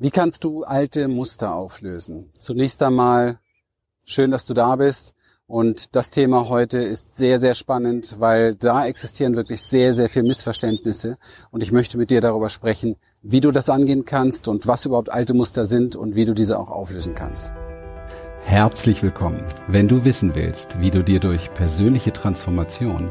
Wie kannst du alte Muster auflösen? Zunächst einmal schön, dass du da bist. Und das Thema heute ist sehr, sehr spannend, weil da existieren wirklich sehr, sehr viele Missverständnisse. Und ich möchte mit dir darüber sprechen, wie du das angehen kannst und was überhaupt alte Muster sind und wie du diese auch auflösen kannst. Herzlich willkommen. Wenn du wissen willst, wie du dir durch persönliche Transformation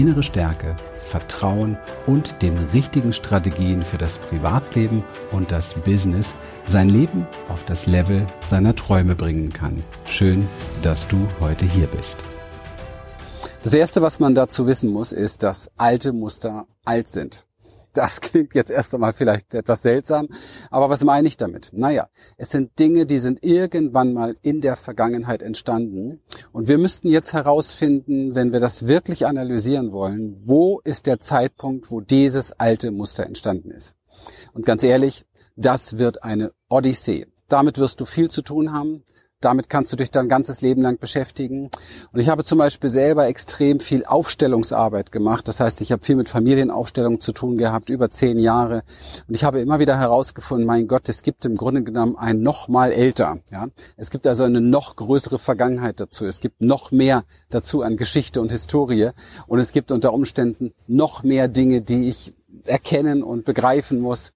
innere Stärke, Vertrauen und den richtigen Strategien für das Privatleben und das Business sein Leben auf das Level seiner Träume bringen kann. Schön, dass du heute hier bist. Das Erste, was man dazu wissen muss, ist, dass alte Muster alt sind. Das klingt jetzt erst einmal vielleicht etwas seltsam, aber was meine ich damit? Naja, es sind Dinge, die sind irgendwann mal in der Vergangenheit entstanden und wir müssten jetzt herausfinden, wenn wir das wirklich analysieren wollen, wo ist der Zeitpunkt, wo dieses alte Muster entstanden ist. Und ganz ehrlich, das wird eine Odyssee. Damit wirst du viel zu tun haben. Damit kannst du dich dein ganzes Leben lang beschäftigen. Und ich habe zum Beispiel selber extrem viel Aufstellungsarbeit gemacht. Das heißt, ich habe viel mit Familienaufstellung zu tun gehabt, über zehn Jahre. Und ich habe immer wieder herausgefunden, mein Gott, es gibt im Grunde genommen ein noch mal älter. Ja? Es gibt also eine noch größere Vergangenheit dazu. Es gibt noch mehr dazu an Geschichte und Historie. Und es gibt unter Umständen noch mehr Dinge, die ich erkennen und begreifen muss,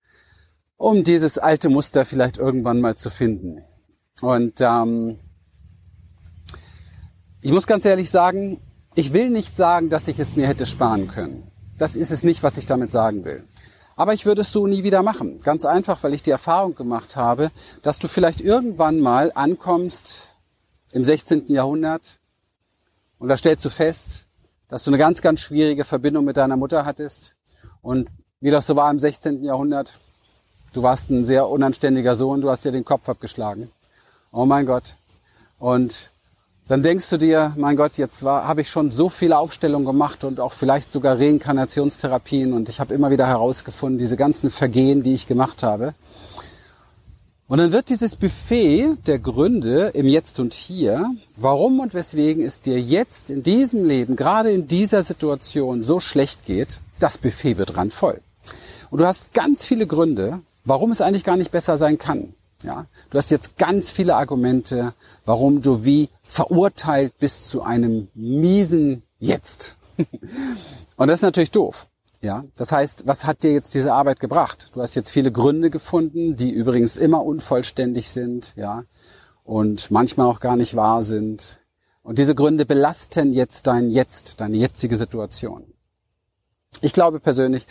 um dieses alte Muster vielleicht irgendwann mal zu finden. Und ähm, ich muss ganz ehrlich sagen, ich will nicht sagen, dass ich es mir hätte sparen können. Das ist es nicht, was ich damit sagen will. Aber ich würde es so nie wieder machen. Ganz einfach, weil ich die Erfahrung gemacht habe, dass du vielleicht irgendwann mal ankommst im 16. Jahrhundert und da stellst du fest, dass du eine ganz, ganz schwierige Verbindung mit deiner Mutter hattest. Und wie das so war im 16. Jahrhundert, du warst ein sehr unanständiger Sohn, du hast dir den Kopf abgeschlagen oh mein Gott. Und dann denkst du dir, mein Gott, jetzt habe ich schon so viele Aufstellungen gemacht und auch vielleicht sogar Reinkarnationstherapien und ich habe immer wieder herausgefunden, diese ganzen Vergehen, die ich gemacht habe. Und dann wird dieses Buffet der Gründe im Jetzt und Hier, warum und weswegen es dir jetzt in diesem Leben, gerade in dieser Situation so schlecht geht, das Buffet wird randvoll. Und du hast ganz viele Gründe, warum es eigentlich gar nicht besser sein kann. Ja, du hast jetzt ganz viele Argumente, warum du wie verurteilt bist zu einem miesen Jetzt. Und das ist natürlich doof. Ja, das heißt, was hat dir jetzt diese Arbeit gebracht? Du hast jetzt viele Gründe gefunden, die übrigens immer unvollständig sind, ja, und manchmal auch gar nicht wahr sind. Und diese Gründe belasten jetzt dein Jetzt, deine jetzige Situation. Ich glaube persönlich,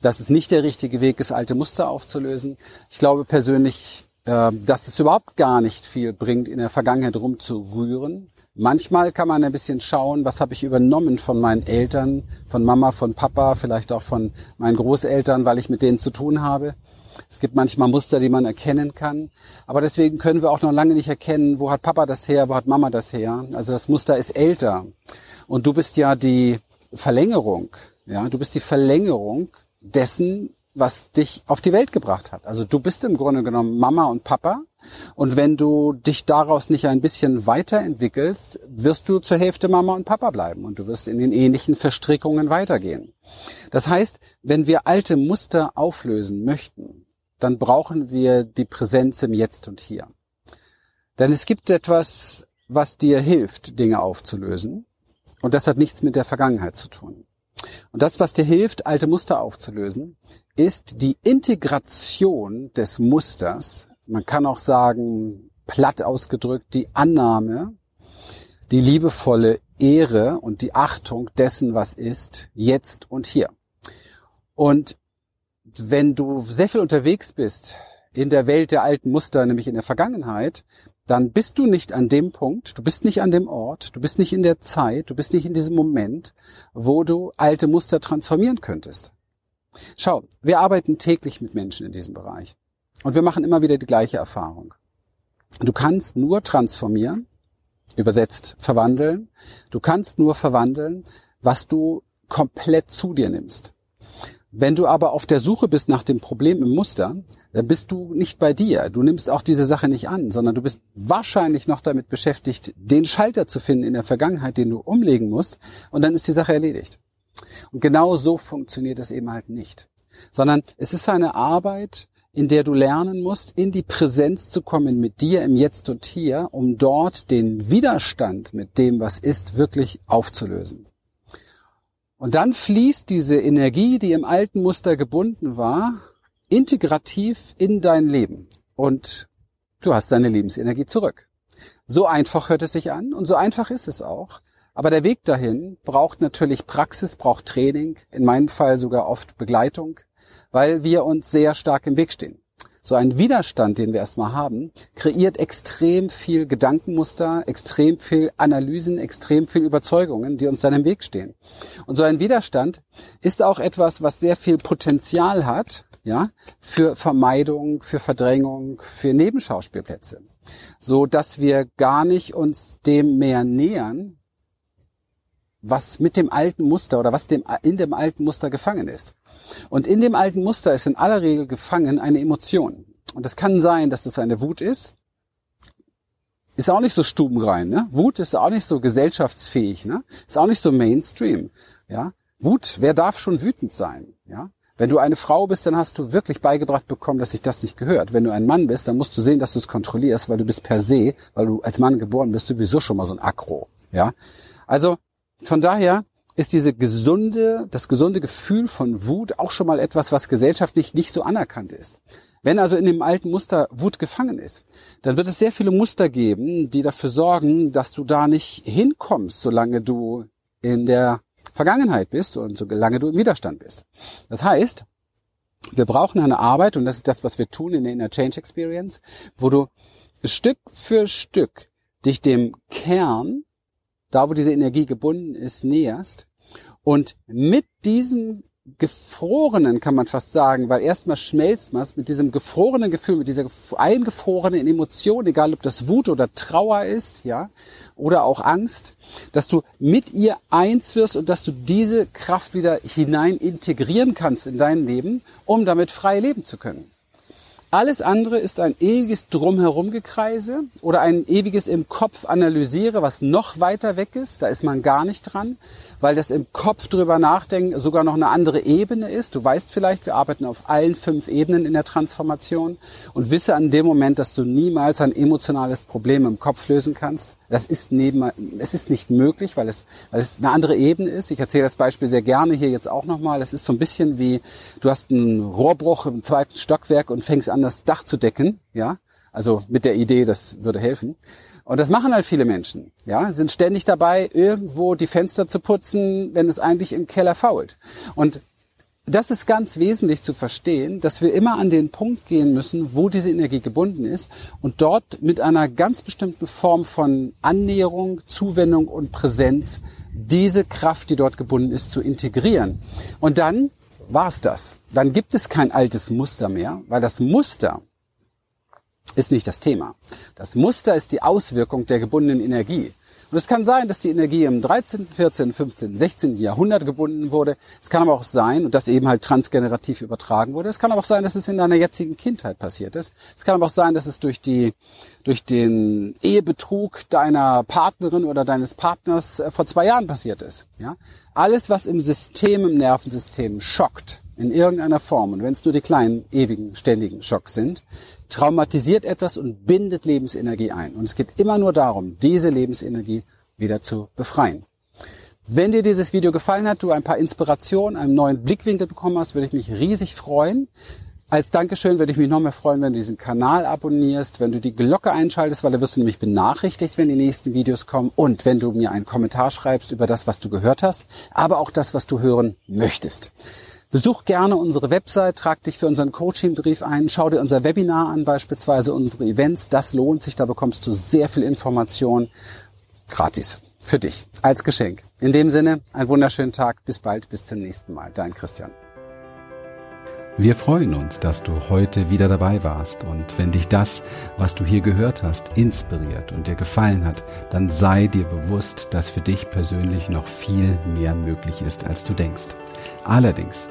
dass es nicht der richtige Weg ist, alte Muster aufzulösen. Ich glaube persönlich, dass es überhaupt gar nicht viel bringt, in der Vergangenheit rumzurühren. Manchmal kann man ein bisschen schauen, was habe ich übernommen von meinen Eltern, von Mama, von Papa, vielleicht auch von meinen Großeltern, weil ich mit denen zu tun habe. Es gibt manchmal Muster, die man erkennen kann. Aber deswegen können wir auch noch lange nicht erkennen, wo hat Papa das her, wo hat Mama das her. Also das Muster ist älter. Und du bist ja die Verlängerung. Ja, du bist die Verlängerung dessen, was dich auf die Welt gebracht hat. Also du bist im Grunde genommen Mama und Papa. Und wenn du dich daraus nicht ein bisschen weiterentwickelst, wirst du zur Hälfte Mama und Papa bleiben und du wirst in den ähnlichen Verstrickungen weitergehen. Das heißt, wenn wir alte Muster auflösen möchten, dann brauchen wir die Präsenz im Jetzt und Hier. Denn es gibt etwas, was dir hilft, Dinge aufzulösen. Und das hat nichts mit der Vergangenheit zu tun. Und das, was dir hilft, alte Muster aufzulösen, ist die Integration des Musters. Man kann auch sagen, platt ausgedrückt, die Annahme, die liebevolle Ehre und die Achtung dessen, was ist, jetzt und hier. Und wenn du sehr viel unterwegs bist in der Welt der alten Muster, nämlich in der Vergangenheit, dann bist du nicht an dem Punkt, du bist nicht an dem Ort, du bist nicht in der Zeit, du bist nicht in diesem Moment, wo du alte Muster transformieren könntest. Schau, wir arbeiten täglich mit Menschen in diesem Bereich und wir machen immer wieder die gleiche Erfahrung. Du kannst nur transformieren, übersetzt verwandeln, du kannst nur verwandeln, was du komplett zu dir nimmst. Wenn du aber auf der Suche bist nach dem Problem im Muster, dann bist du nicht bei dir. Du nimmst auch diese Sache nicht an, sondern du bist wahrscheinlich noch damit beschäftigt, den Schalter zu finden in der Vergangenheit, den du umlegen musst, und dann ist die Sache erledigt. Und genau so funktioniert es eben halt nicht. Sondern es ist eine Arbeit, in der du lernen musst, in die Präsenz zu kommen mit dir im Jetzt und Hier, um dort den Widerstand mit dem, was ist, wirklich aufzulösen. Und dann fließt diese Energie, die im alten Muster gebunden war, integrativ in dein Leben. Und du hast deine Lebensenergie zurück. So einfach hört es sich an und so einfach ist es auch. Aber der Weg dahin braucht natürlich Praxis, braucht Training, in meinem Fall sogar oft Begleitung, weil wir uns sehr stark im Weg stehen so ein Widerstand, den wir erstmal haben, kreiert extrem viel Gedankenmuster, extrem viel Analysen, extrem viel Überzeugungen, die uns dann im Weg stehen. Und so ein Widerstand ist auch etwas, was sehr viel Potenzial hat, ja, für Vermeidung, für Verdrängung, für Nebenschauspielplätze. So dass wir gar nicht uns dem mehr nähern, was mit dem alten Muster oder was dem, in dem alten Muster gefangen ist. Und in dem alten Muster ist in aller Regel gefangen eine Emotion. Und es kann sein, dass das eine Wut ist. Ist auch nicht so stubenrein, ne? Wut ist auch nicht so gesellschaftsfähig, ne? Ist auch nicht so Mainstream, ja? Wut, wer darf schon wütend sein, ja? Wenn du eine Frau bist, dann hast du wirklich beigebracht bekommen, dass sich das nicht gehört. Wenn du ein Mann bist, dann musst du sehen, dass du es kontrollierst, weil du bist per se, weil du als Mann geboren bist, sowieso schon mal so ein Akro, ja? Also, von daher ist diese gesunde, das gesunde Gefühl von Wut auch schon mal etwas, was gesellschaftlich nicht so anerkannt ist. Wenn also in dem alten Muster Wut gefangen ist, dann wird es sehr viele Muster geben, die dafür sorgen, dass du da nicht hinkommst, solange du in der Vergangenheit bist und solange du im Widerstand bist. Das heißt, wir brauchen eine Arbeit, und das ist das, was wir tun in der Inner Change Experience, wo du Stück für Stück dich dem Kern da wo diese Energie gebunden ist, näherst und mit diesem gefrorenen, kann man fast sagen, weil erstmal schmelzt man mit diesem gefrorenen Gefühl, mit dieser eingefrorenen Emotion, egal ob das Wut oder Trauer ist, ja, oder auch Angst, dass du mit ihr eins wirst und dass du diese Kraft wieder hinein integrieren kannst in dein Leben, um damit frei leben zu können. Alles andere ist ein ewiges Drumherumgekreise oder ein ewiges im Kopf analysiere, was noch weiter weg ist. Da ist man gar nicht dran weil das im Kopf drüber nachdenken sogar noch eine andere Ebene ist. Du weißt vielleicht, wir arbeiten auf allen fünf Ebenen in der Transformation und wisse an dem Moment, dass du niemals ein emotionales Problem im Kopf lösen kannst. Das ist neben, es ist nicht möglich, weil es, weil es eine andere Ebene ist. Ich erzähle das Beispiel sehr gerne hier jetzt auch nochmal. Es ist so ein bisschen wie, du hast einen Rohrbruch im zweiten Stockwerk und fängst an, das Dach zu decken, ja. Also mit der Idee, das würde helfen. Und das machen halt viele Menschen, ja, sind ständig dabei, irgendwo die Fenster zu putzen, wenn es eigentlich im Keller fault. Und das ist ganz wesentlich zu verstehen, dass wir immer an den Punkt gehen müssen, wo diese Energie gebunden ist und dort mit einer ganz bestimmten Form von Annäherung, Zuwendung und Präsenz diese Kraft, die dort gebunden ist, zu integrieren. Und dann war's das. Dann gibt es kein altes Muster mehr, weil das Muster, ist nicht das Thema. Das Muster ist die Auswirkung der gebundenen Energie. Und es kann sein, dass die Energie im 13., 14., 15., 16. Jahrhundert gebunden wurde. Es kann aber auch sein, und das eben halt transgenerativ übertragen wurde. Es kann aber auch sein, dass es in deiner jetzigen Kindheit passiert ist. Es kann aber auch sein, dass es durch die, durch den Ehebetrug deiner Partnerin oder deines Partners äh, vor zwei Jahren passiert ist. Ja? Alles, was im System, im Nervensystem schockt, in irgendeiner Form, und wenn es nur die kleinen, ewigen, ständigen Schocks sind, traumatisiert etwas und bindet Lebensenergie ein. Und es geht immer nur darum, diese Lebensenergie wieder zu befreien. Wenn dir dieses Video gefallen hat, du ein paar Inspirationen, einen neuen Blickwinkel bekommen hast, würde ich mich riesig freuen. Als Dankeschön würde ich mich noch mehr freuen, wenn du diesen Kanal abonnierst, wenn du die Glocke einschaltest, weil da wirst du nämlich benachrichtigt, wenn die nächsten Videos kommen und wenn du mir einen Kommentar schreibst über das, was du gehört hast, aber auch das, was du hören möchtest. Besuch gerne unsere Website, trag dich für unseren Coachingbrief ein, schau dir unser Webinar an, beispielsweise unsere Events. Das lohnt sich, da bekommst du sehr viel Information gratis für dich als Geschenk. In dem Sinne, einen wunderschönen Tag, bis bald, bis zum nächsten Mal. Dein Christian. Wir freuen uns, dass du heute wieder dabei warst und wenn dich das, was du hier gehört hast, inspiriert und dir gefallen hat, dann sei dir bewusst, dass für dich persönlich noch viel mehr möglich ist, als du denkst. Allerdings